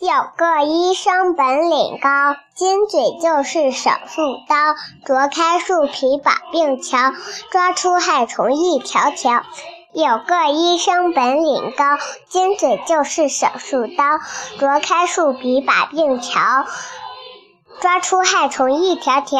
有个医生本领高，金嘴就是手术刀，啄开树皮把病瞧，抓出害虫一条条。有个医生本领高，金嘴就是手术刀，啄开树皮把病瞧，抓出害虫一条条。